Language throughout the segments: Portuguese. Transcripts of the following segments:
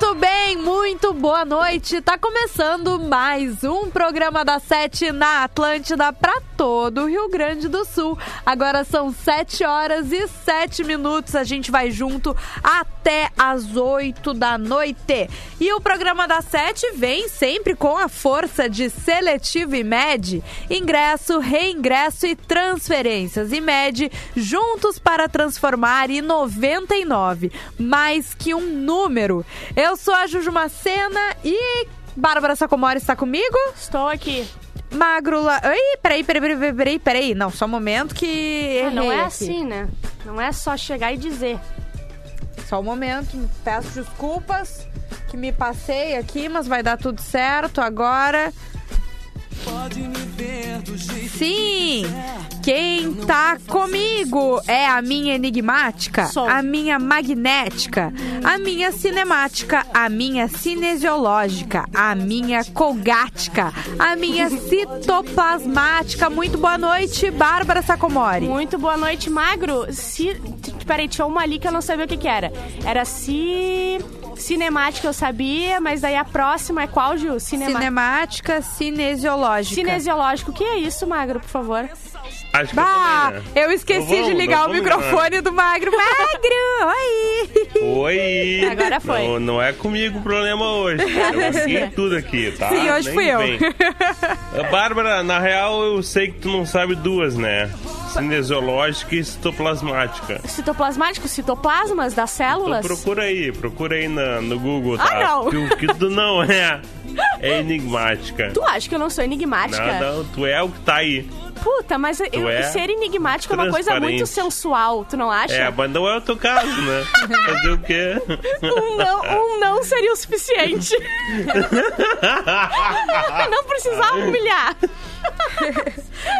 Muito bem, muito boa noite. Tá começando mais um programa da Sete na Atlântida para todo o Rio Grande do Sul. Agora são 7 horas e 7 minutos. A gente vai junto até as 8 da noite. E o programa da Sete vem sempre com a força de Seletivo e Med, ingresso, reingresso e transferências. E Med juntos para transformar e 99, mais que um número. Eu sou a Juju Macena e Bárbara Sacomori está comigo? Estou aqui. Magro lá. Oi, peraí, peraí, peraí, peraí, peraí. Não, só um momento que. Ah, não é aqui. assim, né? Não é só chegar e dizer. Só um momento, peço desculpas que me passei aqui, mas vai dar tudo certo agora. Sim, quem tá comigo é a minha enigmática, a minha magnética, a minha cinemática, a minha cinesiológica, a minha colgática, a minha citoplasmática. Muito boa noite, Bárbara Sacomori. Muito boa noite, Magro. T- Peraí, tinha uma ali que eu não sabia o que que era. Era ci... Cinemática eu sabia, mas daí a próxima é qual, Ju? Cinema... Cinemática, cinesiológica. Cinesiológico. O que é isso, Magro, por favor? Acho que Bah, eu também, né? eu esqueci vamos, de ligar o microfone do Magro. Magro, oi! Oi! Agora foi. Não, não é comigo o problema hoje. Eu fiquei tudo aqui, tá? Sim, hoje Nem fui eu. Bárbara, na real eu sei que tu não sabe duas, né? Cinesiológica e citoplasmática. Citoplasmático, citoplasmas das Então células? procura aí, procura aí na- no Google, tá? Ah, não. Que o que tu não é, é enigmática. Tu acha que eu não sou enigmática? Não, tu é o que tá aí. Puta, mas eu- é ser enigmático é uma coisa muito sensual, tu não acha? É, mas não é o teu caso, né? Fazer o quê? Um não, um não seria o suficiente. não precisava humilhar.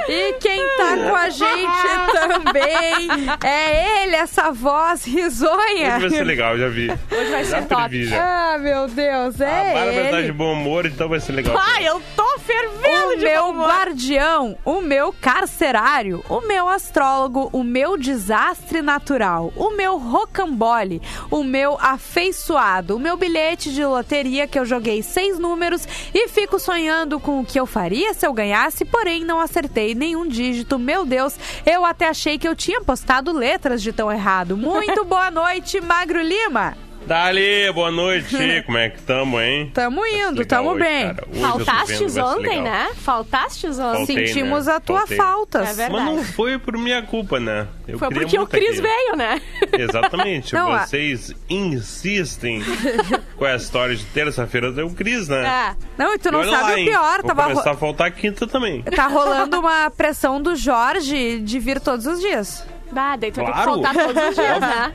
E quem tá com a gente também é ele, essa voz risonha. Hoje vai ser legal, já vi. Hoje vai Já ser top. previ, já. Ah, meu Deus, A é Bárbara tá de ele. bom humor, então vai ser legal. Ai, eu tô fervendo O de meu bom humor. guardião, o meu carcerário, o meu astrólogo, o meu desastre natural, o meu rocambole, o meu afeiçoado, o meu bilhete de loteria que eu joguei seis números e fico sonhando com o que eu faria se eu ganhasse, porém não acertei nenhum dígito. Meu Deus, eu até achei que eu tinha postado letras de tão errado. Muito boa noite, Magro Lima. Dali, boa noite. Como é que tamo, hein? Tamo ser indo, tamo hoje, bem. cara. Hoje eu tô vendo, Faltastes ontem, né? Faltastes ontem. Faltei, Sentimos né? a tua Faltei. falta. É verdade. Mas não foi por minha culpa, né? Eu Foi porque o Cris aqui. veio, né? Exatamente. Não, a- Vocês insistem com a história de terça-feira do Cris, né? É. Não, e tu não E olha sabe lá, o hein? pior, Vou tava ro- começar a faltar quinta também. Tá rolando uma pressão do Jorge de vir todos os dias. Bah, daí tu vai ter que Claro. faltar todos os dias, né?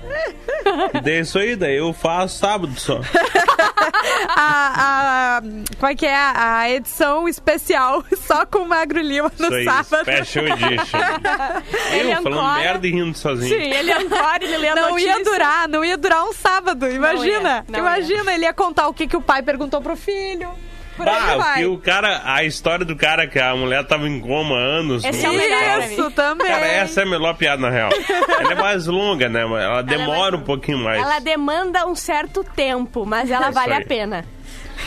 Daí é isso aí, daí eu faço sábado só. A, a, qual é que é? A edição especial só com o Magro Lima no Isso aí, sábado. Special Edition. Ele eu falando ancora. merda e rindo sozinho. Sim, ele ancora, ele lê a Não notícia. ia durar, não ia durar um sábado, imagina. ia, não imagina, ele ia contar o que, que o pai perguntou pro filho. Por aí Bah, o cara, a história do cara que a mulher tava em coma há anos. Esse é o melhor pra Isso também. Cara, essa é a melhor piada, na real. Ela é mais longa, né? Ela demora um pouquinho mais. Ela demanda um certo tempo, mas ela Isso vale aí. a pena.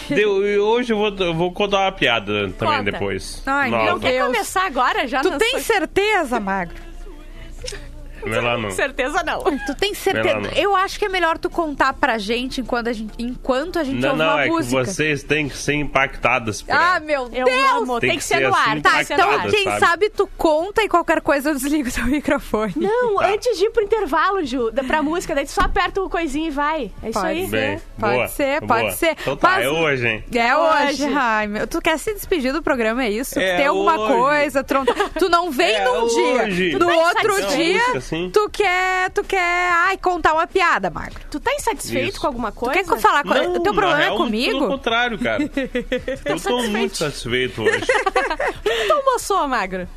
Deu- e hoje eu vou, eu vou contar uma piada também Conta. depois. Ai, meu Nova. Deus. Quer começar agora? Já Tu não tem sou- certeza, Magro? Não é lá, não. certeza não. Tu tem Não, certeza? não. Eu acho que é melhor tu contar pra gente enquanto a gente, enquanto a gente Não, ouve não, uma é música. que vocês têm que ser impactadas por Ah, ela. meu Eu Deus! amo, tem, Tem que que ser no ar. assim, Tá, então quem sabe? sabe tu conta e qualquer coisa eu desligo teu microfone. Não, Tá. antes de ir pro intervalo, Ju, pra música, daí tu só aperta o coisinho e vai. É isso Pode aí. ser. Bem, Pode boa, ser, boa. pode ser. Então tá, Mas- é hoje, hein? É hoje. Hoje. Ai, meu, tu quer se despedir do programa, é isso? É Tem alguma hoje. coisa? Tu não, tu não vem É num hoje. dia. No outro dia, Assim. tu quer, tu quer, ai, contar uma piada, Magro. Tu tá insatisfeito Isso. com alguma Tu coisa? quer que eu falar? com- Não, o teu problema é real, Pelo comigo? contrário, cara. Eu tô muito satisfeito hoje. Tu almoçou, Magro?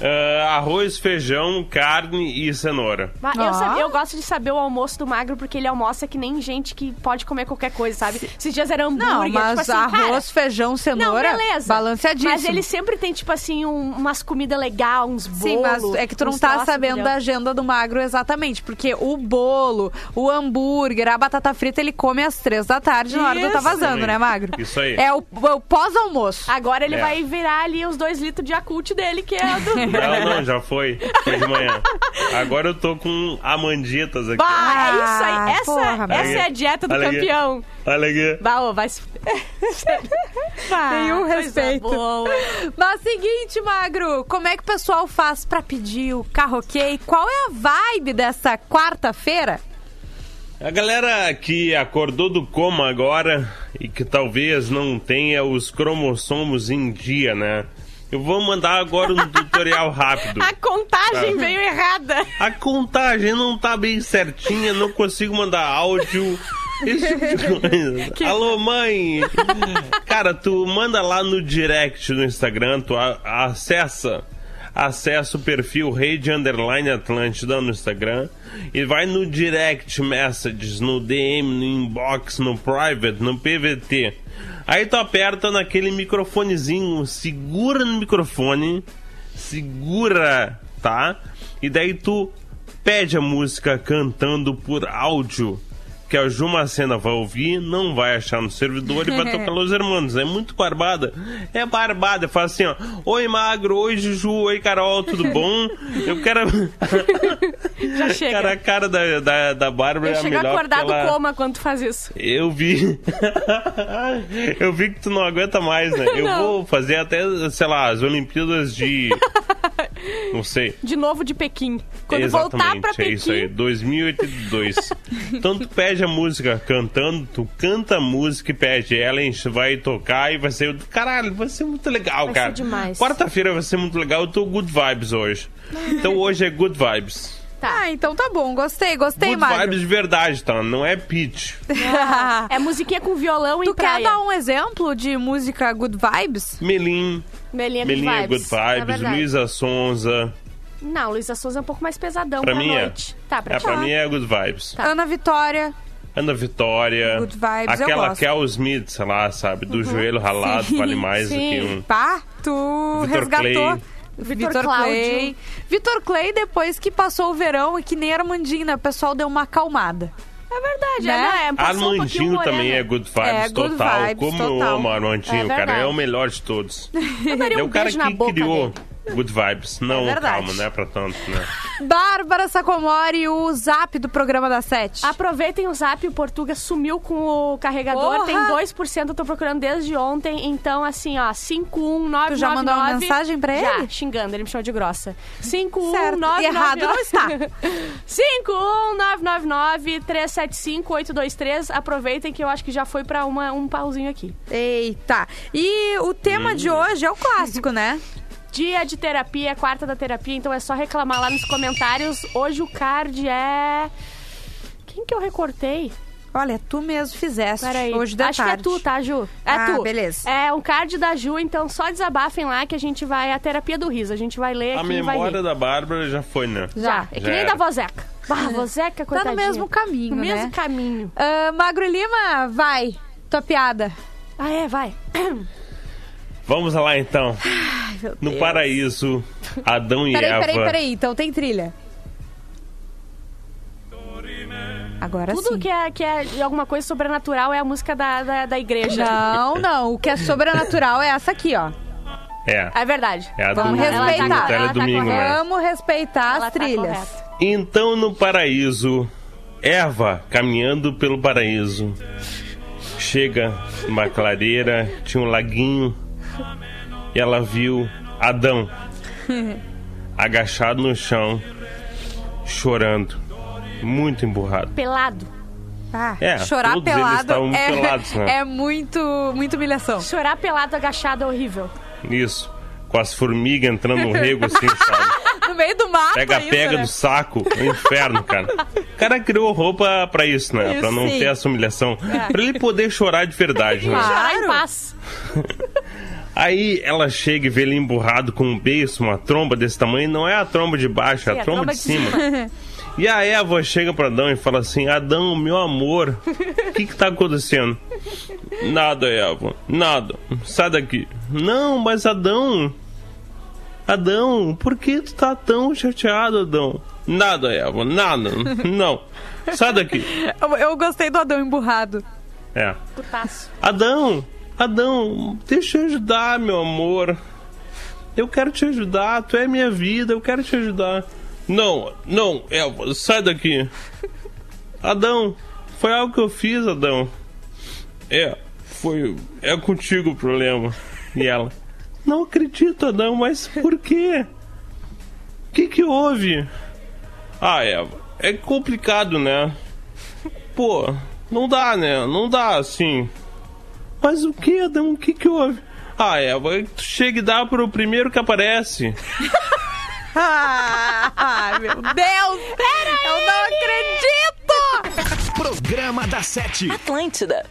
Ah, arroz, feijão, carne e cenoura. Mas eu, eu gosto de saber o almoço do magro, porque ele almoça que nem gente que pode comer qualquer coisa, sabe? Esses dias era hambúrguer, Não, mas tipo assim, arroz, cara, feijão, cenoura, não, beleza. balanceadíssimo. Mas ele sempre tem, tipo assim, um- umas comidas legais, uns bolos. Sim, mas é que tu não tá troços, sabendo da agenda do magro exatamente. Porque o bolo, o hambúrguer, a batata frita, ele come às três da tarde na hora do tá vazando, né, magro? Isso aí. É o, o pós-almoço. Agora ele É. vai virar ali os dois litros de Yakult dele, que é do... Não, não, já foi. Foi de manhã. Agora eu tô com amanditas aqui. Bah, é isso aí. Essa, porra, essa é a dieta do Olha aqui. campeão. Olha aqui. Bah, ô, vai se... Nenhum respeito. boa. Mas seguinte, Magro, como é que o pessoal faz pra pedir o carro ok? Qual é a vibe dessa quarta-feira? A galera que acordou do coma agora e que talvez não tenha os cromossomos em dia, né? Eu vou mandar agora um tutorial rápido. A contagem Ah. veio errada. A contagem não tá bem certinha, não consigo mandar áudio. Esse tipo de coisa. Alô, mãe! Cara, tu manda lá no direct no Instagram, tu a- acessa, acessa o perfil Rede Underline Atlântida no Instagram e vai no direct messages, no DM, no inbox, no private, no PVT. Aí tu aperta naquele microfonezinho, segura no microfone, segura, tá? E daí tu pede a música cantando por áudio. Que a Jumacena vai ouvir, não vai achar no servidor e vai tocar Los Hermanos. É muito barbada. É barbada. Fala assim, ó. Oi, Magro. Oi, Juju. Oi, Carol. Tudo bom? Eu quero... Já chega. Cara, a cara da, da, da Bárbara Eu é a melhor acordar porque ela... coma quando tu faz isso. Eu vi. eu vi que tu não aguenta mais, né? Eu Não. vou fazer até, sei lá, as Olimpíadas de. Não sei. De novo de Pequim. Quando Exatamente, voltar pra é Pequim. isso aí, 2082. então tu pede a música cantando, tu canta a música e pede, ela a gente vai tocar e vai ser. Caralho, vai ser muito legal, Vai cara. ser demais. Quarta-feira vai ser muito legal, eu tô good vibes hoje. Então hoje é good vibes. Tá. Ah, então tá bom. Gostei, gostei, Good vibes de verdade, tá? Não é pitch. É musiquinha com violão Tu em quer praia. dar um exemplo de música good vibes? Melim, Melinha, Melinha good Good vibes. É Vibes. Luísa Sonza. Não, Luísa Souza é um pouco mais pesadão Pra pra, mim é. noite. Tá, pra É, pra mim é Good Vibes. Ana Vitória. Ana Vitória. Good vibes, eu Aquela. Kel Smith, sei lá, sabe? Do joelho ralado Sim, vale mais do sim. que um. Pá, tu Vitor resgatou. Clay. Vitor. Clay. Vitor Clay, depois que passou o verão e que nem Armandinho, né? O pessoal deu uma acalmada. É verdade, Né? é, é, passou um Armandinho também é good vibes É, good total. vibes Como eu total. amo Armandinho, É cara. É o melhor de todos. Eu daria é um o cara que boca criou dele. Good vibes. Não, É verdade. calma, não é pra tanto, né? Bárbara Sacomori, o zap do programa da Sete. Aproveitem o zap, o Portuga sumiu com o carregador, Porra! tem 2%, eu tô procurando desde ontem, então assim, ó, 51999... Tu já mandou uma mensagem pra Já, ele? xingando, ele me chamou de grossa. Certo. 51999... Errado não está. 51999-375-823, aproveitem que eu acho que já foi pra uma, um pauzinho aqui. Eita. E o tema Hum. de hoje é o clássico, né? Dia de terapia, quarta da terapia, então é só reclamar lá nos comentários. Hoje o card é... Quem que eu recortei? Olha, tu mesmo fizeste Peraí. hoje de Acho tarde. que é tu, tá, Ju? É Ah, tu. beleza. É um card da Ju, então só desabafem lá que a gente vai. A terapia do riso. A gente vai ler A memória rir. da Bárbara já foi, né? Já. É que Já nem era. da vozeca. Bah, vozeca, Tá coitadinha. no mesmo caminho, No mesmo né? caminho. Ah, Magro Lima, vai. Tua piada. Ah, é, vai. Vamos lá então. meu No Deus. paraíso, Adão e Peraí, Eva. peraí, peraí. Então tem trilha. Agora Tudo sim. que é, que é de alguma coisa sobrenatural é a música da, da, da igreja. Não, não. O que é sobrenatural é essa aqui, ó. É. É verdade. É a Vamos domingo, respeitar. domingo, Ela tá domingo, né? Vamos respeitar Ela as tá trilhas. correta. Então no paraíso, Eva caminhando pelo paraíso. Chega numa clareira, tinha um laguinho. E ela viu Adão agachado no chão, chorando, muito emburrado. Pelado. Ah, É, chorar pelado é, pelados, né? é muito, muito humilhação. Chorar pelado agachado é horrível. Isso, com as formigas entrando no rego assim, sabe? No meio do mato Pega, ainda, pega né? do saco, é um inferno, cara. O cara criou roupa pra isso, né? Isso, pra não sim. ter essa humilhação. Pra ele poder chorar de verdade, né? Claro. Chorar em paz. Aí ela chega e vê ele emburrado com um beiço, uma tromba desse tamanho. Não é a tromba de baixo, é a, tromba, de cima. E a Eva chega para Adão e fala assim: Adão, meu amor, o que que tá acontecendo? Nada, Eva, nada. Sai daqui. Não, mas Adão. Adão, por que tu tá tão chateado, Adão? Nada, Eva, nada. Não. Sai daqui. Eu, eu gostei do Adão emburrado. É. Putaço. Adão, Adão, deixa eu ajudar, meu amor. Eu quero te ajudar, tu é minha vida, eu quero te ajudar. Não, não, Elva, sai daqui. Adão, foi algo que eu fiz, Adão. É, foi. É contigo o problema. E ela, não acredito, Adão, mas por quê? O que que houve? Ah, Eva, é complicado, né? Pô, não dá, né? Não dá assim. Mas o que, Adão? O que que houve? Ah, Eva, tu chega e dá pro primeiro que aparece. Ah, meu Deus! eu não acredito! Programa da Sete. Atlântida.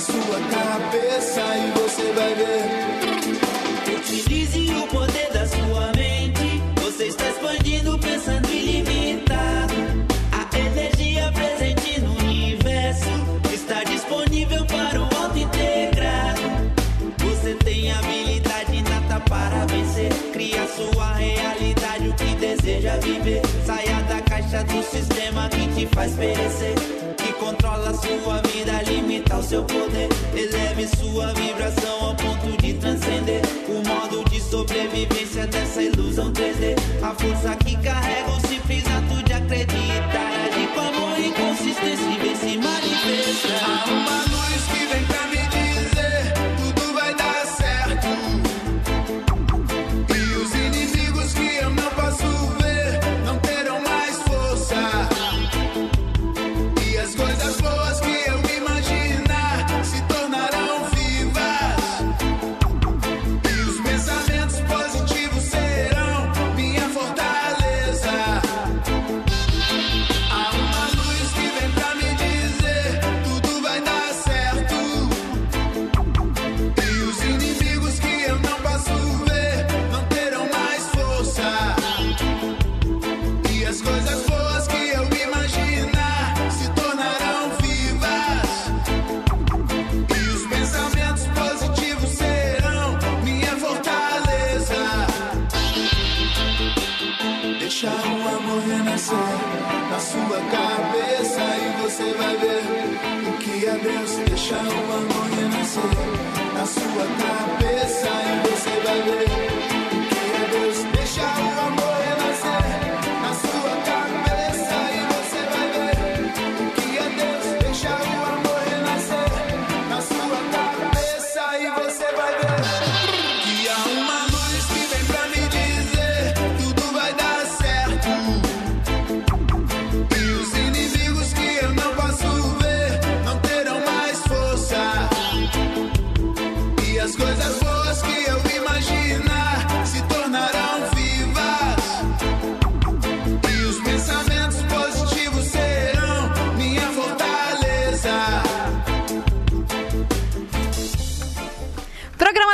Sua cabeça e você vai ver. Utilize o poder da sua mente. Você está expandindo, pensando ilimitado. A energia presente no universo está disponível para o auto integrado. Você tem habilidade inata para vencer. Cria sua realidade, o que deseja viver. Saia da caixa do sistema te faz perecer. Que controla sua vida, limita o seu poder. Eleve sua vibração ao ponto de transcender. O modo de sobrevivência dessa ilusão 3D. A força que carrega o simples ato de acreditar. Agir com amor e consistência e vem se manifestar. Há uma luz que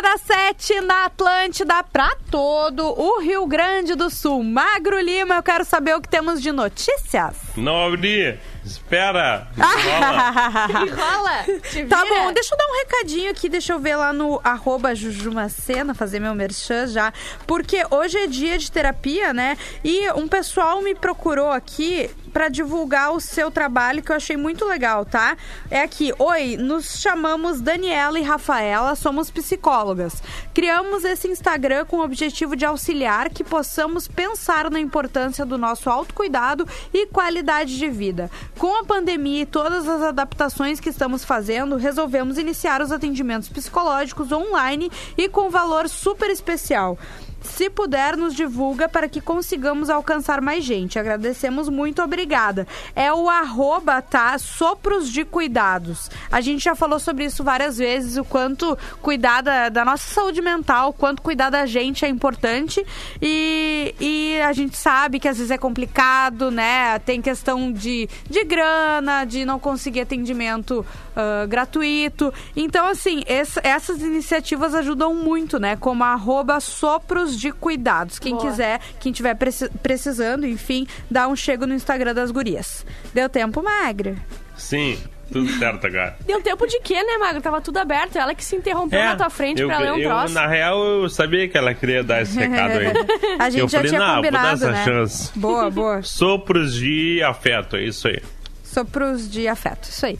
da Sete na Atlântida pra todo o Rio Grande do Sul. Magro Lima, eu quero saber o que temos de notícias. Não abri. Espera. Rola. Enrola. Te Tá bom, deixa eu dar um recadinho aqui, deixa eu ver lá no arroba Jujumacena, fazer meu merchan já, porque hoje é dia de terapia, né? E um pessoal me procurou aqui pra divulgar o seu trabalho, que eu achei muito legal, tá? É aqui, oi, nos chamamos Daniela e Rafaela, somos psicólogas. Criamos esse Instagram com o objetivo de auxiliar que possamos pensar na importância do nosso autocuidado e qualidade de vida. Com a pandemia e todas as adaptações que estamos fazendo, resolvemos iniciar os atendimentos psicológicos online e com valor super especial. Se puder, nos divulga para que consigamos alcançar mais gente. Agradecemos muito, obrigada. É o arroba, tá? Sopros de cuidados. A gente já falou sobre isso várias vezes, o quanto cuidar da, da nossa saúde mental, o quanto cuidar da gente é importante. E, e a gente sabe que às vezes é complicado, né? Tem questão de, de grana, de não conseguir atendimento ah, gratuito. Então, assim, essa- essas iniciativas ajudam muito, né? Como a arroba sopros de cuidados. Quem Boa. quiser, quem tiver preci- precisando, enfim, dá um chego no Instagram das gurias. Deu tempo, Magro? Sim, tudo certo agora. Deu tempo de quê, né, Magro? Tava tudo aberto. Ela que se interrompeu na tua frente É, eu, pra ler um eu, troço. Na real, eu sabia que ela queria dar esse recado aí. A gente Eu já falei, tinha não, vou dar combinado, essa né? chance. Boa, boa. Sopros de afeto, é isso aí. Sopros de afeto, isso aí.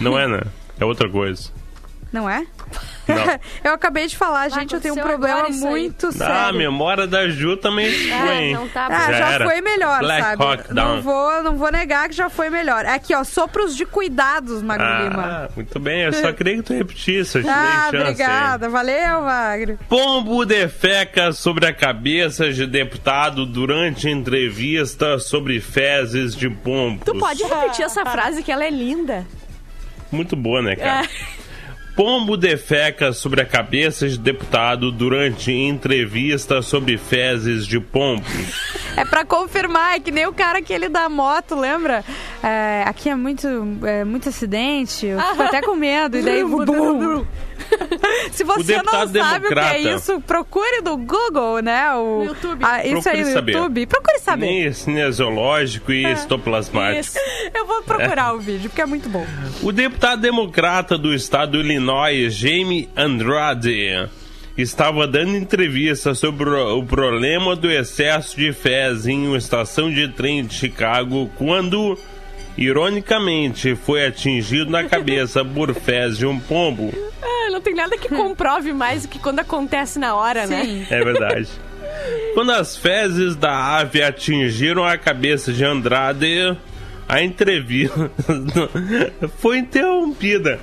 Não é, né? É outra coisa. Não é? Não. eu acabei de falar, gente, eu tenho um problema isso aí. muito Ah, a sério. memória da Ju também foi, hein? não tá Ah, Já foi melhor, Black sabe? Hawk não vou, não vou negar que já foi melhor. Aqui, ó, sopros de cuidados, Magro Lima. Ah, muito bem. Eu só queria que tu repetisse. Eu te Ah, dei chance. obrigada. Valeu, Magro. Pombo defeca sobre a cabeça de deputado durante entrevista sobre fezes de pombos. Tu pode repetir essa frase que ela é linda. Muito boa, né, cara? É. Pombo defeca sobre a cabeça de deputado durante entrevista sobre fezes de pombos. É pra confirmar, é que nem o cara aquele da moto, lembra? É, aqui é muito, é, muito acidente, eu fico até com medo. E daí, bum, bum. Se você não sabe o que é democrata. isso, procure no Google, né? O, No YouTube. Ah, isso Procure aí no saber. YouTube. Procure saber. Nem cinesiológico e estoplasmático. Isso. Eu vou procurar o vídeo, porque é muito bom. O deputado democrata do estado do Illinois, Jamie Andrade, estava dando entrevista sobre o o problema do excesso de fezes em uma estação de trem de Chicago quando, ironicamente, foi atingido na cabeça por fezes de um pombo. Não tem nada que comprove mais do que quando acontece na hora, né? Sim. É verdade. Quando as fezes da ave atingiram a cabeça de Andrade, a entrevista foi interrompida.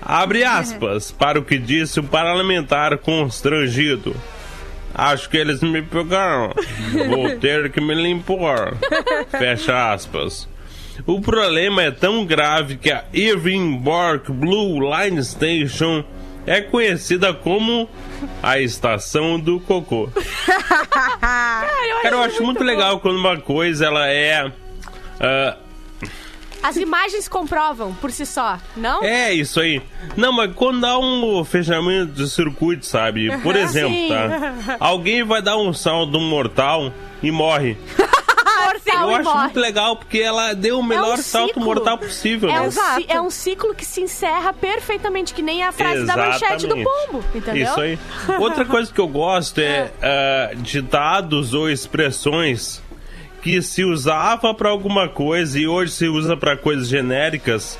Abre aspas para o que disse o parlamentar constrangido. Acho que eles me pegaram. Vou ter que me limpar. Fecha aspas. O problema é tão grave que a Irving Bark Blue Line Station é conhecida como a estação do cocô. Cara, eu acho muito legal quando uma coisa ela é ah, As imagens comprovam por si só, não? É isso aí. Não, mas quando dá um fechamento de circuito, sabe? Por exemplo, Sim. tá? Alguém vai dar um salto mortal e morre. Mortal Eu e acho morre. muito legal porque ela deu o melhor um salto ciclo. mortal possível. É né? um, é um ciclo que se encerra perfeitamente, que nem a frase da manchete do Exatamente. pombo, entendeu? Isso aí. Outra coisa que eu gosto é ah, ditados ou expressões que se usava pra alguma coisa e hoje se usa pra coisas genéricas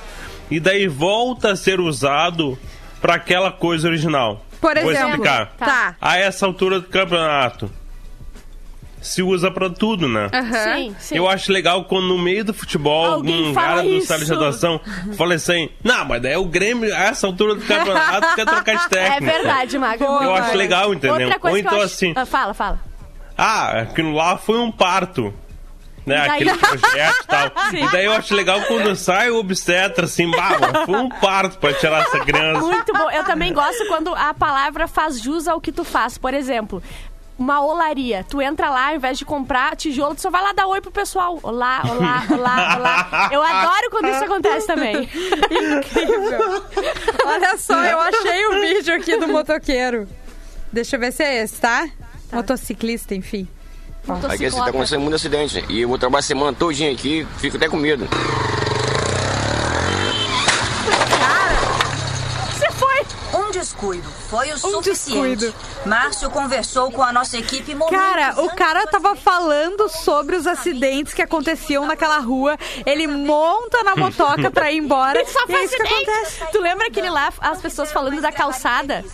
e daí volta a ser usado pra aquela coisa original. Por Vou exemplo. explicar. Tá. A essa altura do campeonato se usa pra tudo, né? Aham. Sim, sim. Eu acho legal quando no meio do futebol Alguém um fala cara do isso. sala de redação fala assim: Não, mas daí o Grêmio, a essa altura do campeonato, quer trocar de É técnico. verdade, Magro. Boa, Eu acho legal, entendeu? Outra coisa Ou que então eu acho... assim, Ah, fala, fala. ah, aquilo lá foi um parto. Né, daí- aquele projeto e tal. Sim. E daí eu acho legal quando sai o obstetra assim, mano, foi um parto pra tirar essa criança. Muito bom. Eu também gosto quando a palavra faz jus ao que tu faz. Por exemplo, uma olaria. Tu entra lá, ao invés de comprar tijolo, tu só vai lá dar oi pro pessoal. Olá, olá, olá, olá. Eu adoro quando isso acontece também. Incrível. Olha só, eu achei o vídeo aqui do motoqueiro. Deixa eu ver se é esse, tá? Motociclista, enfim. Aqui assim, tá acontecendo muito acidente. E eu vou trabalhar a semana todinha aqui, fico até com medo. Você foi! Um descuido. Foi o Um suficiente. descuido. Márcio conversou com a nossa equipe Cara, o cara tava falando sobre os acidentes que aconteciam naquela rua. Ele monta na motoca pra ir embora. Ele só e é isso que acontece. Tu lembra aquele lá, as pessoas falando da calçada?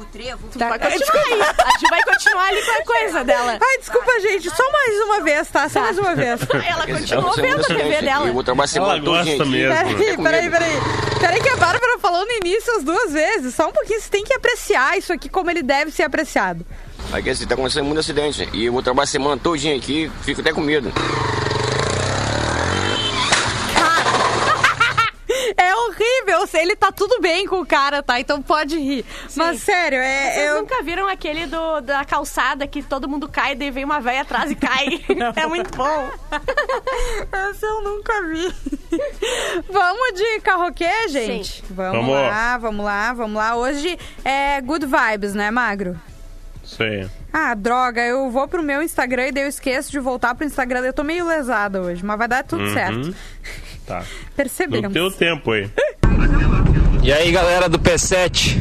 O trevo Tá, Vai continuar aí. A gente vai continuar ali com a coisa dela. Ai, desculpa, gente. Só mais uma vez, tá? Só mais uma vez. Ela tá continuou vendo a TV dela. Eu vou trabalhar a Ela gosta mesmo. Peraí, peraí, peraí. Peraí que a Bárbara falou no início as duas vezes. Só um pouquinho, você tem que apreciar isso aqui como ele deve ser apreciado. Aqui assim, tá acontecendo muito acidente. E eu vou trabalhar a semana todinha aqui, fico até com medo. Horrível. Ele tá tudo bem com o cara, tá? Então pode rir. Mas sério, é. Vocês eu... nunca viram aquele do, da calçada que todo mundo cai, daí vem uma velha atrás e cai? é muito bom. Essa eu nunca vi. vamos de carroquê, gente? Sim. Vamos, Vamos. lá, vamos lá, vamos lá. Hoje é good vibes, né, Magro? Sei. Ah, droga, eu vou pro meu Instagram e daí eu esqueço de voltar pro Instagram. Eu tô meio lesada hoje, mas vai dar tudo Uhum. certo. Tá. Percebemos. No teu tempo aí. E aí galera do P7,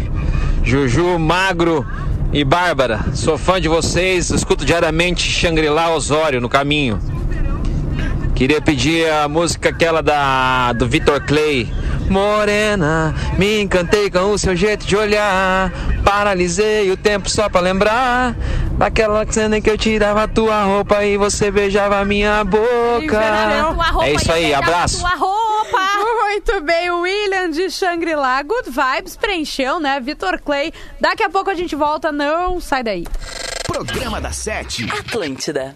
Juju, Magro e Bárbara, sou fã de vocês, escuto diariamente Shangri-La Osório no caminho. Queria pedir a música aquela da do Vitor Clay. Morena, me encantei com o seu jeito de olhar. Paralisei o tempo só pra lembrar daquela cena em que eu tirava a tua roupa e você beijava a minha boca. Roupa É isso aí, abraço. Muito bem, o William de Shangri-La. Good vibes, preencheu, né? Vitor Clay. Daqui a pouco a gente volta, não sai daí. Programa da Sete. Atlântida.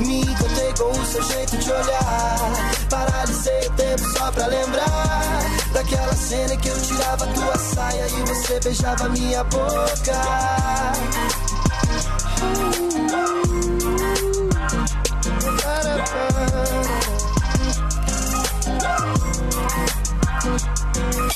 Me encantei com o seu jeito de olhar. Paralisei o tempo só pra lembrar daquela cena que eu tirava tua saia e você beijava minha boca.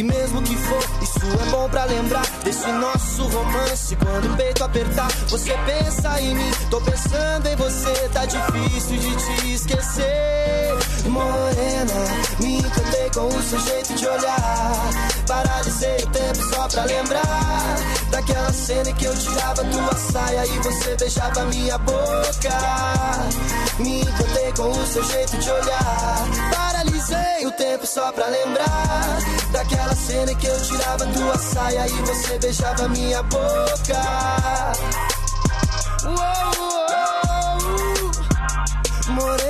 E mesmo que for, isso é bom pra lembrar desse nosso romance. Quando o peito apertar, você pensa em mim. Tô pensando em você, tá difícil de te esquecer. Morena, me encantei com o seu jeito de olhar. Paralisei o tempo só pra lembrar daquela cena que eu tirava tua saia e você beijava minha boca. Me encantei com o seu jeito de olhar. Paralisei o tempo só pra lembrar daquela cena que eu tirava tua saia e você beijava minha boca. Uou, uou, morena.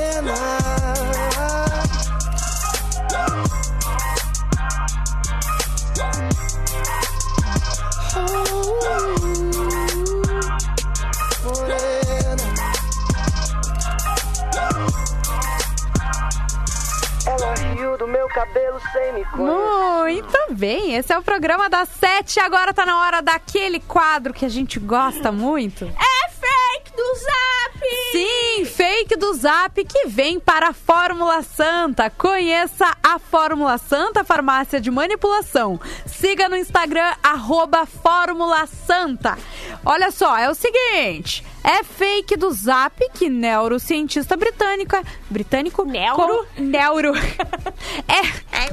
Cabelo você me conhece. Muito bem, esse é o programa das sete. Agora tá na hora daquele quadro que a gente gosta muito. É fake do Zap! Sim, fake do Zap que vem para a Fórmula Santa. Conheça a Fórmula Santa Farmácia de Manipulação. Siga no Instagram, arroba Fórmula Santa. Olha só, é o seguinte. É fake do Zap que neurocientista britânica... Britânico? Neuro? Com, neuro. é...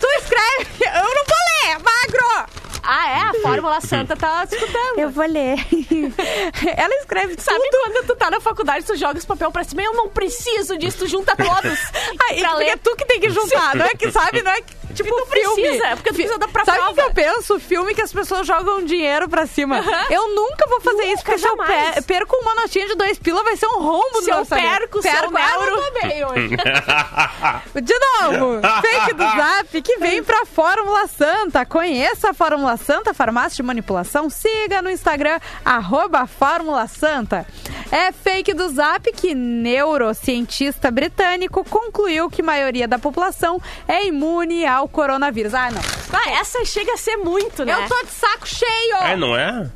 Tu escreve... Eu não vou ler, magro! Ah, é? A Fórmula Santa tá escutando. Eu vou ler. Ela escreve Sabe tudo. quando tu tá na faculdade, tu joga os papel pra cima? Eu não preciso disso, tu junta todos. Aí, pra ler. é tu que tem que juntar, não é que sabe, não é que, tipo tu filme. precisa, é porque tu precisa dar pra Sabe o que eu penso? Filme que as pessoas jogam dinheiro pra cima. Eu nunca vou fazer isso, porque se eu jamais. pe- perco uma notinha de dois pila, vai ser um rombo Se no eu orçamento. perco, seu perco eu tô bem hoje. De novo, fake do Zap que vem pra Fórmula Santa. Conheça a Fórmula Santa, farmácia de manipulação. Siga no Instagram, arroba Fórmula Santa. É fake do Zap que neurocientista britânico concluiu que a maioria da população é imune ao coronavírus. Ah, não. Ah, essa chega a ser muito, né? Eu tô de saco cheio! É, não é?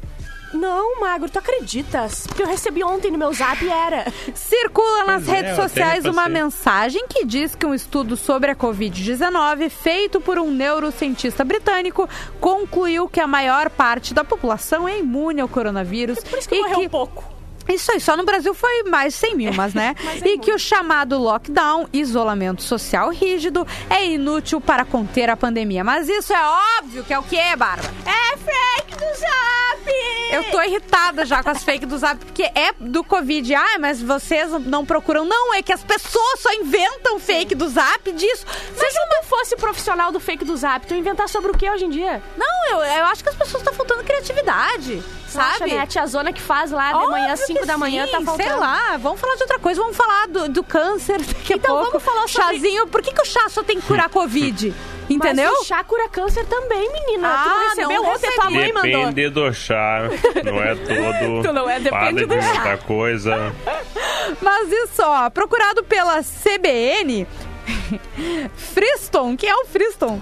Não, Magro, tu acreditas? Porque eu recebi ontem no meu zap e era. Circula nas Pois é, redes até sociais uma mensagem que diz que um estudo sobre a Covid-19, feito por um neurocientista britânico, concluiu que a maior parte da população é imune ao coronavírus. Por isso que e morreu que pouco. Isso aí, só no Brasil foi mais de 100 mil, mas né? Mas é e que o chamado lockdown, isolamento social rígido, é inútil para conter a pandemia. Mas isso é óbvio que é o quê, Bárbara? É fake do zap! Eu tô irritada já com as fake do Zap, porque é do Covid. Ah, mas vocês não procuram. Não, é que as pessoas só inventam fake do Zap disso. Mas se tu fosse profissional do fake do zap, tu inventar sobre o que hoje em dia? Não, eu, eu acho que as pessoas estão faltando criatividade, Sabe? né? A tiazona que faz lá de Óbvio manhã, que 5 da manhã, sim, tá faltando. Sei lá, vamos falar de outra coisa. Vamos falar do, do câncer daqui Então a pouco. vamos falar sobre- Chazinho. Por que, que o chá só tem que curar Covid? Entendeu? Mas o chá cura câncer também, menina. tu Ah, não recebeu não ontem, tua mãe mandou. Depende do chá. Não é todo. Tu não é, depende do de chá. muita coisa. Mas isso, ó, procurado pela CBN, Friston, quem é o Friston?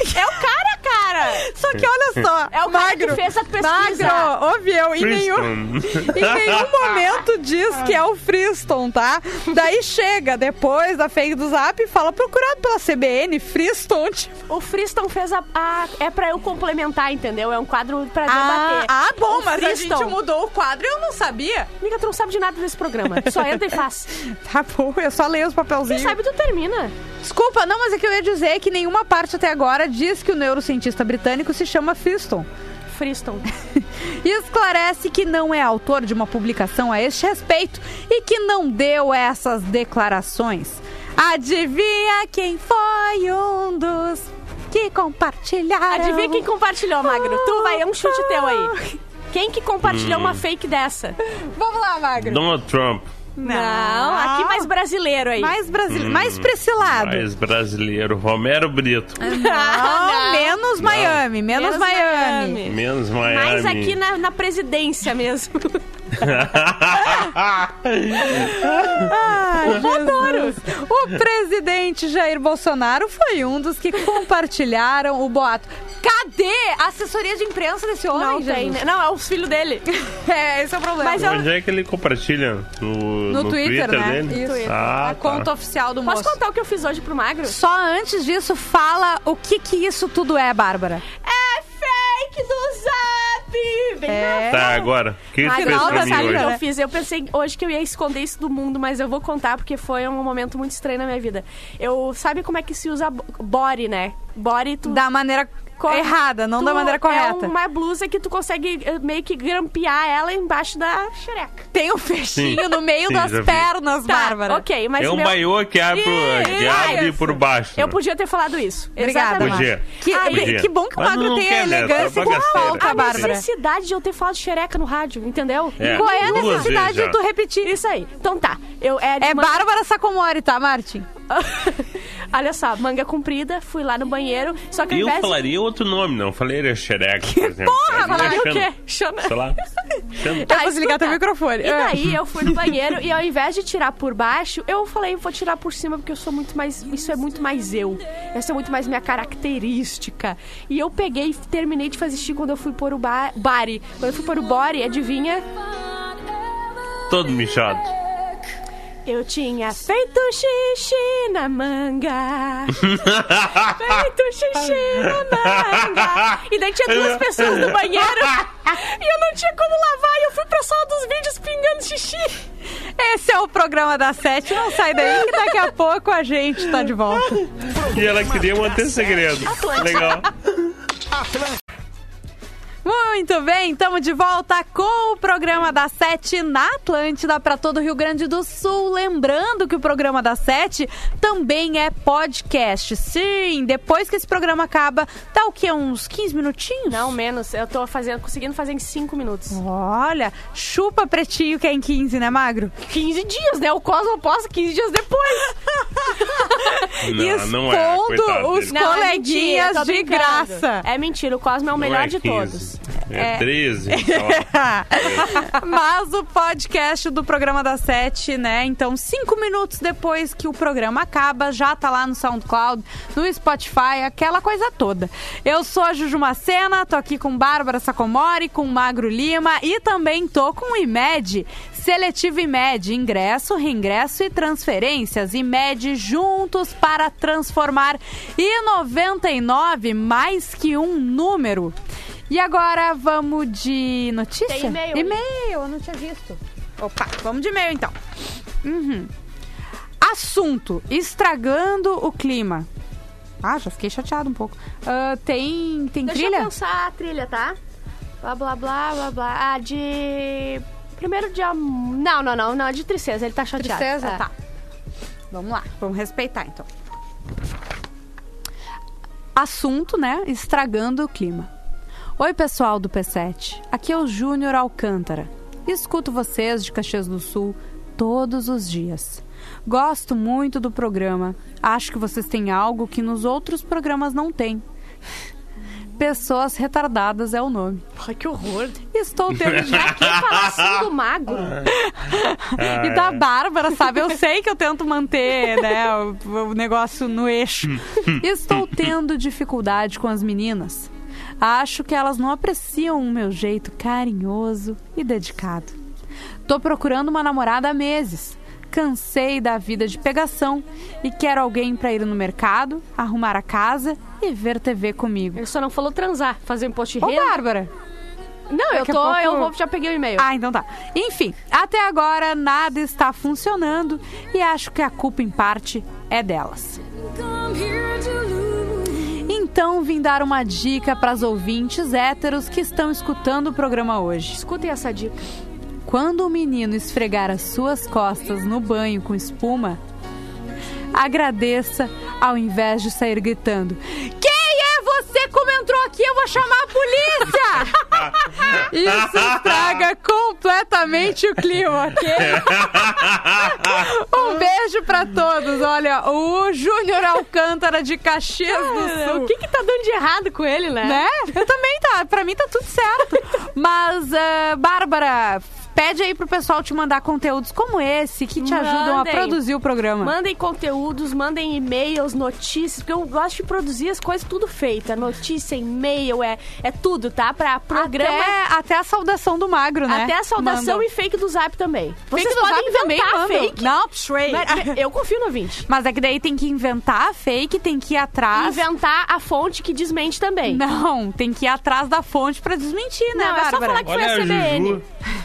É o cara, cara! Só que olha só, É o cara magro, que fez a pesquisa. Magro, ouve eu, em nenhum, em nenhum momento diz que é o Friston, tá? Daí chega depois da fake do Zap e fala procurado pela CBN, Friston. Tipo, O Friston fez a, a- É pra eu complementar, entendeu? É um quadro pra ah, debater. ah, bom, O mas a Friston- gente mudou o quadro e eu não sabia. Amiga, tu não sabe de nada desse programa. Só entra e faz. Tá bom, eu só leio os Quem papelzinhos. sabe tu termina. Desculpa, não, mas é que eu ia dizer que nenhuma parte até agora diz que o neurocientista britânico se chama Friston. Friston. E esclarece que não é autor de uma publicação a este respeito e que não deu essas declarações. Adivinha quem foi um dos que compartilharam? Adivinha quem compartilhou, Magro? Tu vai, é um chute teu aí. Quem que compartilhou uma fake dessa? Vamos lá, Magro. Donald Trump. Não, aqui mais brasileiro aí. Mais brasileiro, mais priscilado. Mais brasileiro. Romero Brito. Não, não. menos Miami, menos, Menos Miami. Miami. Menos Miami. Mais aqui na, na presidência mesmo. Ai, adoro. O presidente Jair Bolsonaro foi um dos que compartilharam o boato. Cadê a assessoria de imprensa desse homem, Não tem, né? Não, é os filhos dele. É, esse é o problema. Mas eu- Onde é que ele compartilha? No, No, no Twitter, né? dele? Isso. Ah, a tá. conta oficial do Posso moço. contar o que eu fiz hoje pro Magro? Só antes disso, fala o que que isso tudo é, Bárbara. É fake do Bem É. Tá, agora. O que tu Magro, fez Final pra da mim sabe o que eu fiz? Eu pensei hoje que eu ia esconder isso do mundo, mas eu vou contar porque foi um momento muito estranho na minha vida. Eu sabe como é que se usa bo- body, né? Body tu Da maneira co- errada, não tu- da maneira correta. É uma blusa que tu consegue eh, meio que grampear ela embaixo da xereca. Tem um fechinho Sim. no meio Sim, das pernas, Bárbara. ok, mas É um meu... baiô que abre, que abre por baixo. Eu podia ter falado isso. Obrigada, Exatamente. Podia. Que, Aí- que- que bom que o Mas Magro não tem a né? elegância Só que falta, A Bárbara. necessidade de eu ter falado xereca no rádio, entendeu? É, Qual é a necessidade de tu repetir? Isso aí. Então tá. Eu, é É Bárbara Sacomori, tá, Martin? Olha só, manga comprida, fui lá no banheiro, só que Eu invés de- falaria outro nome, não. Falaria xereca, por exemplo. Porra, Falaria o quê? Xana. Sei lá. Xana. Tá, Eu vou desligar teu microfone. E É. daí eu fui no banheiro e ao invés de tirar por baixo, eu falei, vou tirar por cima porque eu sou muito mais. Isso é muito mais eu. Essa é muito mais minha característica. E eu peguei e terminei de fazer xixi quando eu fui pôr o ba bari. Quando eu fui pôr o body, adivinha? Todo michado. Eu tinha feito xixi na manga. feito xixi na manga. E daí tinha duas pessoas no banheiro. E eu não tinha como lavar. E eu fui pra sala dos vídeos pingando xixi. Esse é o programa da Sete. Não sai daí que daqui a pouco a gente tá de volta. E ela queria manter segredo. Legal. Muito bem, estamos de volta com o programa da Sete na Atlântida para todo o Rio Grande do Sul. Lembrando que o programa da Sete também é podcast. Sim, depois que esse programa acaba, dá o quê? Uns 15 minutinhos? Não, menos. Eu tô fazendo, conseguindo fazer em 5 minutos. Olha, chupa pretinho que é em 15, né, Magro? 15 dias, né? O Cosmo posta 15 dias depois. Não, não é. Expondo Coitado os dele. Não, é coleguinhas mentira, de brincando. graça. É mentira, o Cosmo é o Não melhor é de 15, todos. É 13. sei lá. Mas o podcast do programa da Sete, né? Então, cinco minutos depois que o programa acaba, já tá lá no SoundCloud, no Spotify, aquela coisa toda. Eu sou a Juju Macena, tô aqui com Bárbara Sacomori, com Magro Lima e também tô com o IMED. Seletivo IMED, ingresso, reingresso e transferências. IMED juntos para transformar. E 99, mais que um número. E agora vamos de notícia? Tem e-mail. E-mail, eu não tinha visto. Opa, vamos de e-mail então. Uhum. Assunto: estragando o clima. Ah, já fiquei chateado um pouco. Ah, tem tem Deixa trilha? eu pensar a trilha, tá? Blá, blá, blá, blá, blá. Ah, de... Primeiro de... Não, não, não, não, de tristeza, ele tá chateado. Tristeza? É. Tá. Vamos lá, vamos respeitar então. Assunto, né? Estragando o clima. Oi, pessoal do P7. Aqui é o Júnior Alcântara. Escuto vocês de Caxias do Sul todos os dias. Gosto muito do programa. Acho que vocês têm algo que nos outros programas não tem. Pessoas retardadas é o nome. Ai, que horror. Estou tendo Já quem fala assim do mago? e da Bárbara, sabe? Eu sei que eu tento manter né, o, o negócio no eixo. Estou tendo dificuldade com as meninas. Acho que elas não apreciam o meu jeito carinhoso e dedicado. Tô procurando uma namorada há meses. Cansei da vida de pegação e quero alguém para ir no mercado, arrumar a casa e ver TV comigo. Ele só não falou transar, fazer um imposto de Ô, renda. Bárbara! Não, eu Daqui a tô, pouco- eu vou, já peguei o e-mail. Ah, então tá. Enfim, até agora nada está funcionando e acho que a culpa em parte é delas. Então vim dar uma dica para as ouvintes héteros que estão escutando o programa hoje. Escutem essa dica. Quando o menino esfregar as suas costas no banho com espuma, agradeça ao invés de sair gritando: Quem é você como entrou aqui? Eu vou chamar a polícia! Isso estraga completamente o clima, ok? Um beijo pra todos. Olha, o Júnior Alcântara de Caxias do Sul. O que que tá dando de errado com ele, né? Né? Eu também tá. Pra mim tá tudo certo. Mas, ah, Bárbara, pede aí pro pessoal te mandar conteúdos como esse que te ajudam a Mandem. produzir o programa. Mandem conteúdos, mandem e-mails, notícias, porque eu gosto de produzir as coisas tudo feita. Notícia, e-mail, é, é tudo, tá? Pra programa. Até, até a saudação do magro, né? Até a saudação Mandam. e fake do zap também. Fake Vocês do podem Zap também inventar mandam. fake. Não. Mas Eu confio no 20. Mas é que daí tem que inventar a fake, tem que ir atrás. Inventar a fonte que desmente também. Não, tem que ir atrás da fonte pra desmentir, né, Não, é só Bárbara? falar que- foi Olha a a CBN. Juju,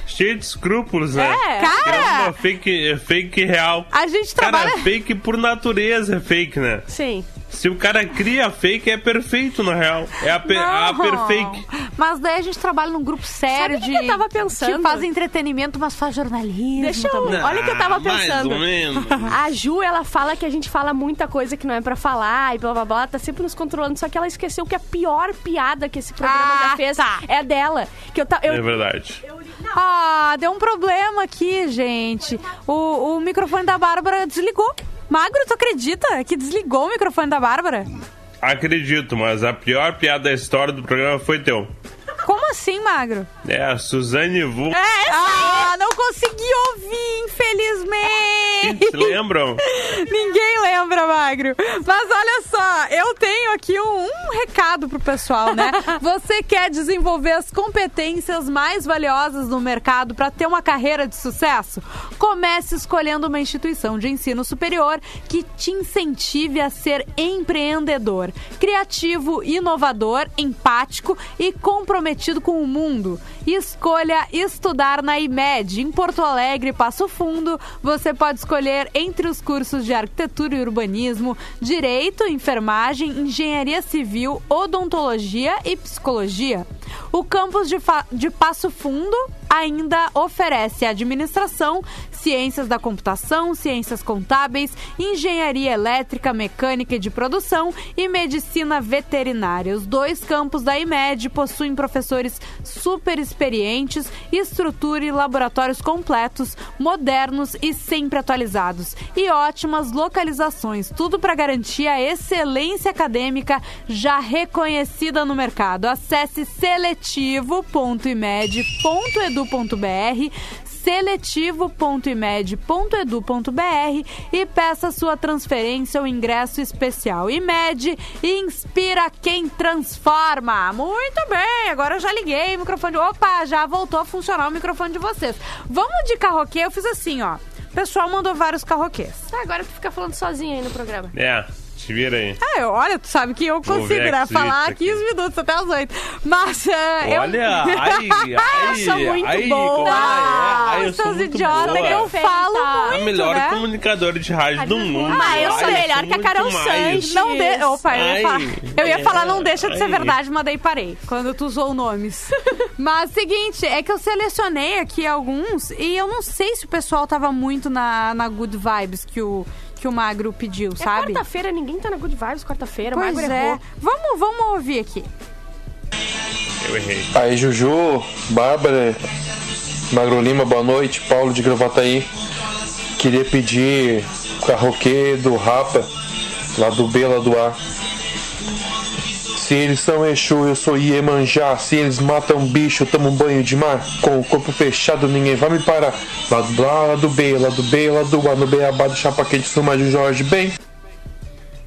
cheia de escrúpulos, né? É. Cara, uma fake, fake real. a gente Cara, trabalha... fake por natureza é fake, né? Sim. Se o cara cria fake, é perfeito, na real. É a, pe a Não. perfake. Mas daí a gente trabalha num grupo sério Sabe o que de... que eu tava pensando? Que faz entretenimento, mas faz jornalismo Deixa eu- também. Olha o que eu tava Ah, mais pensando. ou menos. A Ju, ela fala que a gente fala muita coisa que não é pra falar e blá blá blá, ela tá sempre nos controlando, só que ela esqueceu que a pior piada que esse programa Ah, já fez tá. é dela. Que eu, ta- eu, É verdade. Ah, deu um problema aqui, gente. O, o microfone da Bárbara desligou. Magro, tu acredita que desligou o microfone da Bárbara? Acredito, mas a pior piada da história do programa foi teu. Assim, Magro? É, a Suzane Vu. É, ah, não consegui ouvir, infelizmente. Se lembram? Ninguém lembra, Magro. Mas olha só, eu tenho aqui um, um recado pro pessoal, né? Você quer desenvolver as competências mais valiosas no mercado para ter uma carreira de sucesso? Comece escolhendo uma instituição de ensino superior que te incentive a ser empreendedor, criativo, inovador, empático e comprometido com o mundo. Escolha estudar na IMED, em Porto Alegre, Passo Fundo. Você pode escolher entre os cursos de arquitetura e urbanismo, direito, enfermagem, engenharia civil, odontologia e psicologia. O campus de, de Passo Fundo ainda oferece administração, ciências da computação, ciências contábeis, engenharia elétrica, mecânica e de produção e medicina veterinária. Os dois campos da IMED possuem professores super experientes, estrutura e laboratórios completos, modernos e sempre atualizados e ótimas localizações, tudo para garantir a excelência acadêmica já reconhecida no mercado. Acesse seletivo.imed.edu.br seletivo.imed.edu.br e peça sua transferência ou ingresso especial. IMED inspira quem transforma. Muito bem, agora eu já liguei o microfone. Opa, já voltou a funcionar o microfone de vocês. Vamos de carroquê, eu fiz assim, ó. O pessoal mandou vários carroquês. Tá, agora tu fica falando sozinho aí no programa. É, te vira aí. Ah, eu- olha, tu sabe que eu Vou consigo, né? Falar aqui. 15 minutos até as 8. Mas ah, eu. Olha, ai, ai, sou muito ai, boa. como ela é. Ai, eu Ah, sou seus muito idiotas boa. que eu falo Perfeita. A muito, melhor né? comunicadora de rádio do mundo. Ah, eu sou Ai, melhor sou que a Carol muito. Sanches. Não de... Opa, eu ia, Ai, falar, eu ia é, falar não deixa de ser ai. verdade, mas daí parei, quando tu usou nomes. mas seguinte, é que eu selecionei aqui alguns e eu não sei se o pessoal tava muito na, na good vibes que o, que o Magro pediu, É sabe? quarta-feira, ninguém tá na Good Vibes quarta-feira. O Pois Magro é. errou. Vamos, vamos ouvir aqui. Eu errei. Aí, Juju, Bárbara, Magro Lima, boa noite. Paulo de Gravataí. Queria pedir carroquê do Rapa, lá do B, lá do A. Se eles são Exu, eu sou Iemanjá. Se eles matam bicho, eu tomo um banho de mar. Com o corpo fechado, ninguém vai me parar. Lá do A, lá do B, lá do B, lá do A. No Beabá do Chapa Quente, mais um Jorge bem.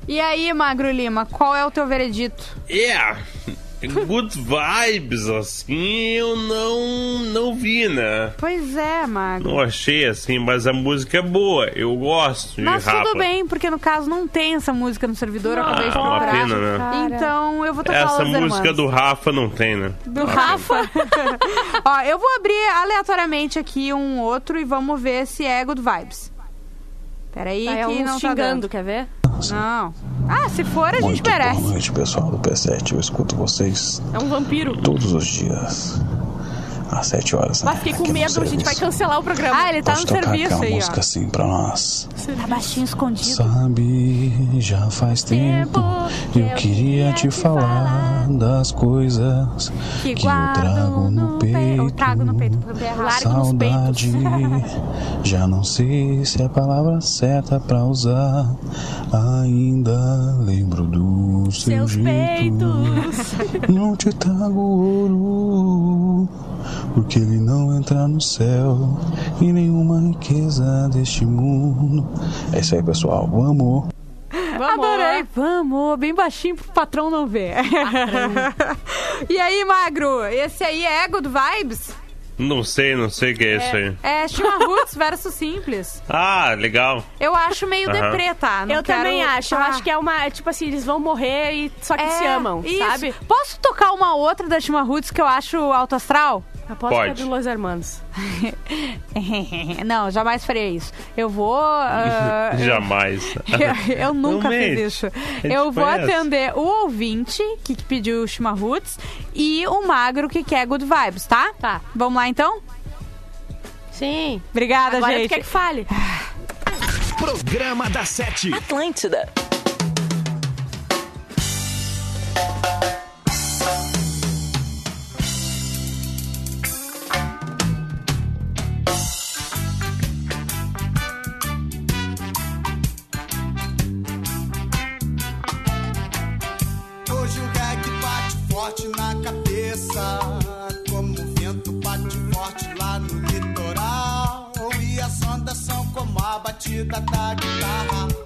E aí, Magro Lima, qual é o teu veredito? Yeah. Good vibes, assim, eu não, não vi, né? Pois é, Magro. Não achei assim, mas a música é boa. Eu gosto de Mas rapa. tudo bem, porque no caso não tem essa música no servidor, eu acabei de Ah, uma procurar. pena, né? Então eu vou tocar Essa música Hermanos. do Rafa não tem, né? Do Rafa? Ó, eu vou abrir aleatoriamente aqui um outro e vamos ver se é Good Vibes. Peraí, Tá, é que uns não tá xingando, dando. quer ver? Não. Ah, se for, a gente Muito boa merece. noite, pessoal do P7. Eu escuto vocês É um vampiro. todos os dias. Às 7 horas. Mas né? fiquei com Aqui medo, a gente vai cancelar o programa. Ah, ele tá Pode no tocar serviço aquela aí, música ó. assim pra nós. Tá baixinho escondido. Sabe, já faz tempo eu queria te falar das coisas Que que eu trago no no peito. Eu peito. trago no peito. Largo. Saudade, já não sei se é a palavra certa pra usar. Ainda lembro do seu Seus jeito. peitos. Não te trago ouro, porque ele não entra no céu e nenhuma riqueza deste mundo. É isso aí, pessoal. Vamos. Vamos. Adorei. Vamos, bem baixinho pro patrão não ver. e aí, Magro, esse aí é Good Vibes? Não sei, não sei o que é, isso aí. É Chimarruts versus Simples. Ah, legal. Eu acho meio Aham. deprê, tá? Não Eu quero- também acho. Eu Ah. acho que é uma. Tipo assim, eles vão morrer e só que É, se amam, isso. sabe? Posso tocar uma outra da Chimarruts que eu acho alto astral? Aposto Pode. que é do Los Hermanos. Não, jamais faria isso. Eu vou. ah, Jamais. eu, eu nunca Não fiz mente. isso. Eu vou conhece. atender o ouvinte que pediu o Chimarruts e o magro que quer Good Vibes, tá? Tá. Vamos lá então? Sim. Obrigada, Agora gente. tu quer que fale. Programa da Sete. Atlântida. Batida da guitarra.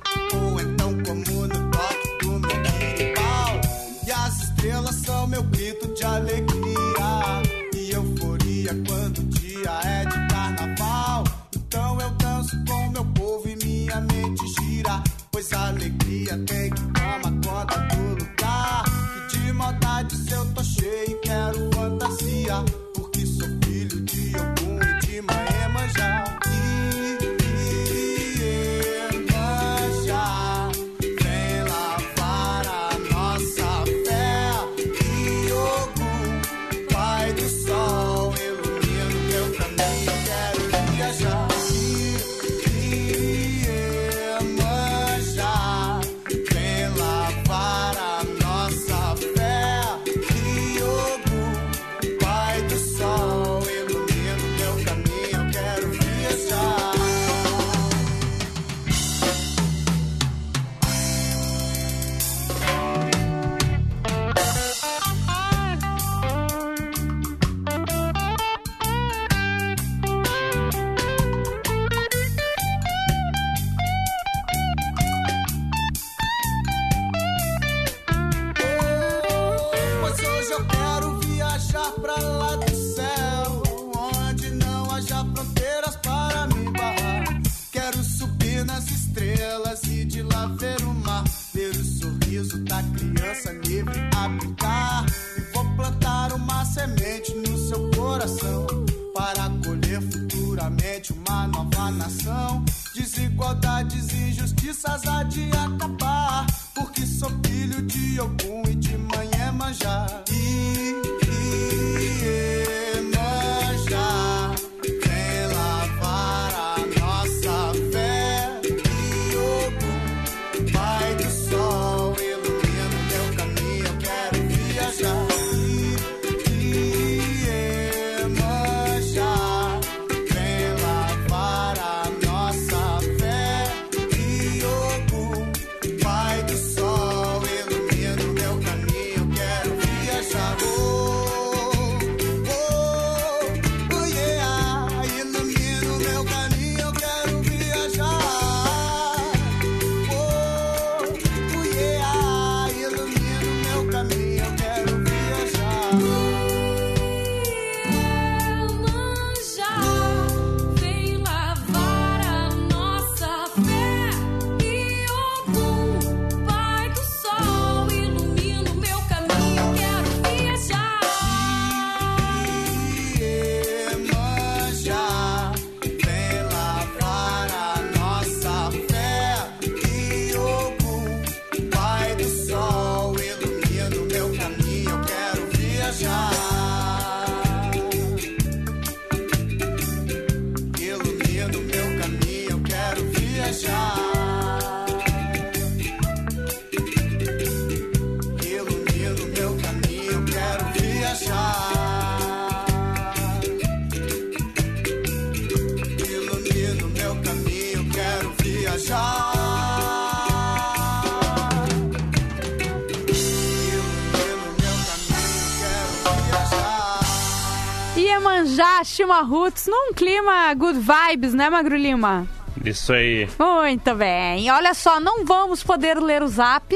Iemanjá, Chimarruts, num clima good vibes, né, Magro Lima? Isso aí. Muito bem. Olha só, não vamos poder ler o zap,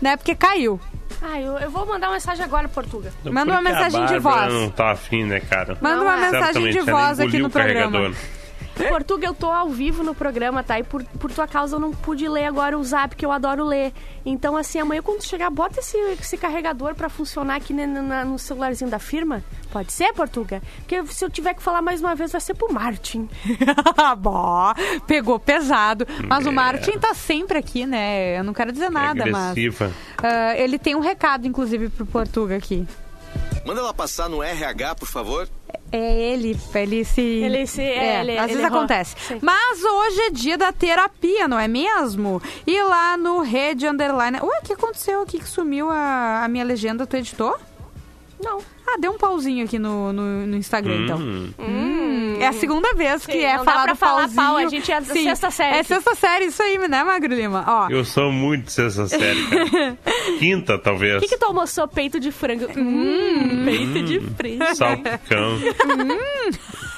né, porque caiu. Ah, eu, eu vou mandar uma mensagem agora, Portuga. Manda uma Porque mensagem de voz. não tá afim, né, cara? Manda uma Não é. mensagem de voz aqui no o programa. Portuga, eu tô ao vivo no programa, tá? E por, por tua causa eu não pude ler agora o zap, que eu adoro ler. Então, assim, amanhã quando chegar, bota esse, esse carregador pra funcionar aqui né, na- no celularzinho da firma. Pode ser, Portuga? Porque se eu tiver que falar mais uma vez, vai ser pro Martin. Bó, pegou pesado. Mas o É. Martin tá sempre aqui, né? Eu não quero dizer nada, mas. Agressiva. ah, ele tem um recado, inclusive, pro Portuga aqui. Manda ela passar no RH, por favor. É ele, ele se. Ele se- é, ele- às ele vezes errou. acontece. Sim. Mas hoje é dia da terapia, não é mesmo? E lá no Rede Underline. Ué, o que aconteceu aqui que sumiu a, a minha legenda? Tu editou? Não. Ah, deu um pauzinho aqui no, no, no Instagram, então. Hum. Hum, é a segunda vez que Sim, é não dá falar pra do falar pauzinho. pau, a gente é sexta série É sexta série, isso aí, né, Magro Lima? Ó, Eu sou muito sexta série, cara. Quinta, talvez. O que, que tu almoçou? Peito de frango. Hum, peito de frango. Salpicão.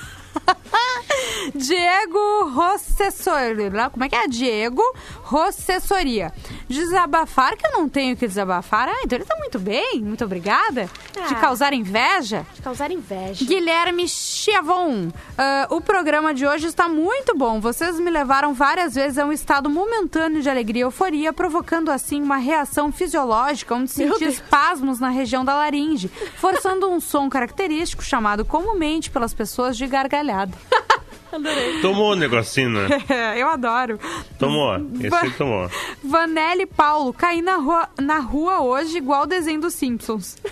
Diego Rossessoria. Como é que é? Diego Rossessoria. Desabafar, que eu não tenho que desabafar. Ah, então ele tá muito bem, muito obrigada. De Ah. causar inveja. De causar inveja. Guilherme Chiavon, ah, o programa de hoje está muito bom. Vocês me levaram várias vezes a um estado momentâneo de alegria e euforia, provocando assim uma reação fisiológica onde senti espasmos na região da laringe, forçando um som característico chamado comumente pelas pessoas de gargalhada. Adorei. Tomou o negocinho, né? Eu adoro. Tomou. Esse aí tomou. Vanelli Paulo, caí na rua, na rua hoje igual o desenho dos Simpsons.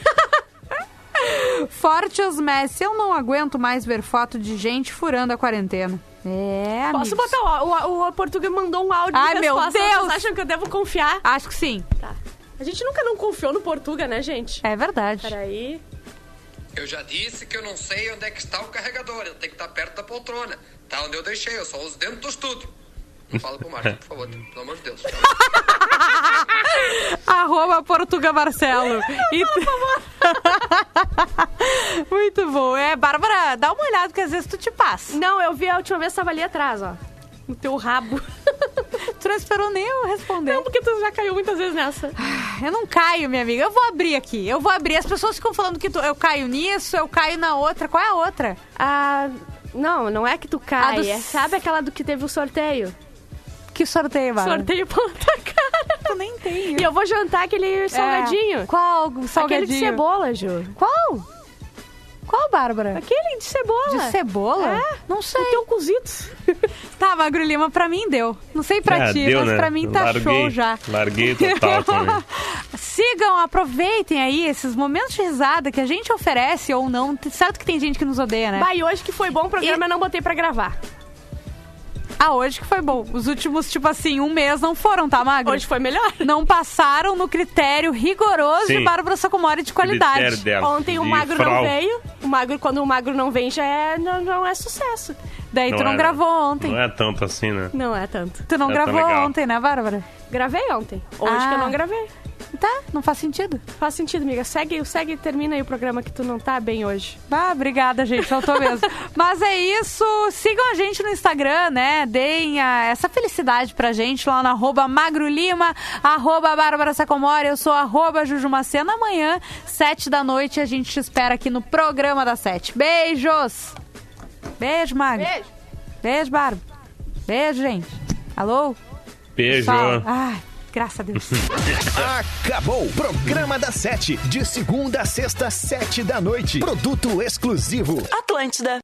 Forte os Messi, eu não aguento mais ver foto de gente furando a quarentena. É, Posso amigos. botar o, o, o Portuga mandou um áudio Ai, de meu resposta. Deus! Vocês acham que eu devo confiar? Acho que sim. Tá. A gente nunca não confiou no Portuga, né, gente? É verdade. Peraí. Eu já disse que eu não sei onde é que está o carregador. Ele tem que estar perto da poltrona. Tá onde eu deixei, eu só uso dentro do estúdio. Não fala pro Marcos, por favor, pelo amor de Deus. Arroba Portuga Marcelo. E- Muito bom. É, Bárbara, dá uma olhada que às vezes tu te passa. Não, eu vi a última vez, tava ali atrás, ó. No teu rabo. Tu não esperou nem eu responder. Não, porque tu já caiu muitas vezes nessa. Eu não caio, minha amiga. Eu vou abrir aqui. Eu vou abrir. As pessoas ficam falando que tu- eu caio nisso, eu caio na outra. Qual é a outra? Ah, não, não é que tu cai. Do- é- Sabe aquela do que teve o sorteio? Que sorteio, Bárbara? Sorteio ponta cara. Eu nem tenho. E eu vou jantar aquele salgadinho. É. Qual salgadinho? Aquele de cebola, Ju. Qual? Qual, Bárbara? Aquele de cebola. De cebola? É. Não sei. Então cozidos. Tá, Magro Lima, pra mim deu. Não sei pra Ah, ti, deu, mas né? pra mim tá Larguei. show já. Larguei total também. Sigam, aproveitem aí esses momentos de risada que a gente oferece ou não. Certo que tem gente que nos odeia, né? Bah, e hoje que foi bom o programa, eu não botei pra gravar. Ah, hoje que foi bom. Os últimos, tipo assim, um mês não foram, tá, Magro? Hoje foi melhor. Não passaram no critério rigoroso de Sim. Bárbara Sacomori de qualidade. Dela. Ontem o de magro não veio. O magro, quando o magro não vem, já é, não, não é sucesso. Daí tu não é, gravou ontem. Não é tanto assim, né? Não é tanto. Tu não É, gravou ontem, né, Bárbara? Gravei ontem. Hoje Ah. que eu não gravei. Tá, não faz sentido. Faz sentido, amiga. Segue, segue e termina aí o programa que tu não tá bem hoje. Ah, obrigada, gente. Faltou mesmo. Mas é isso. Sigam a gente no Instagram, né? Deem ah, essa felicidade pra gente lá no arroba Magro Lima, arroba Bárbara Sacomori. Eu sou arroba Jujumacena. Amanhã, sete da noite, a gente te espera aqui no programa da sete. Beijos! Beijo, Magro. Beijo. Beijo, Bárbara. Beijo, gente. Alô? Beijo. Ai, Graças a Deus. Acabou! Programa da Sete. De segunda a sexta, sete da noite. Produto exclusivo. Atlântida.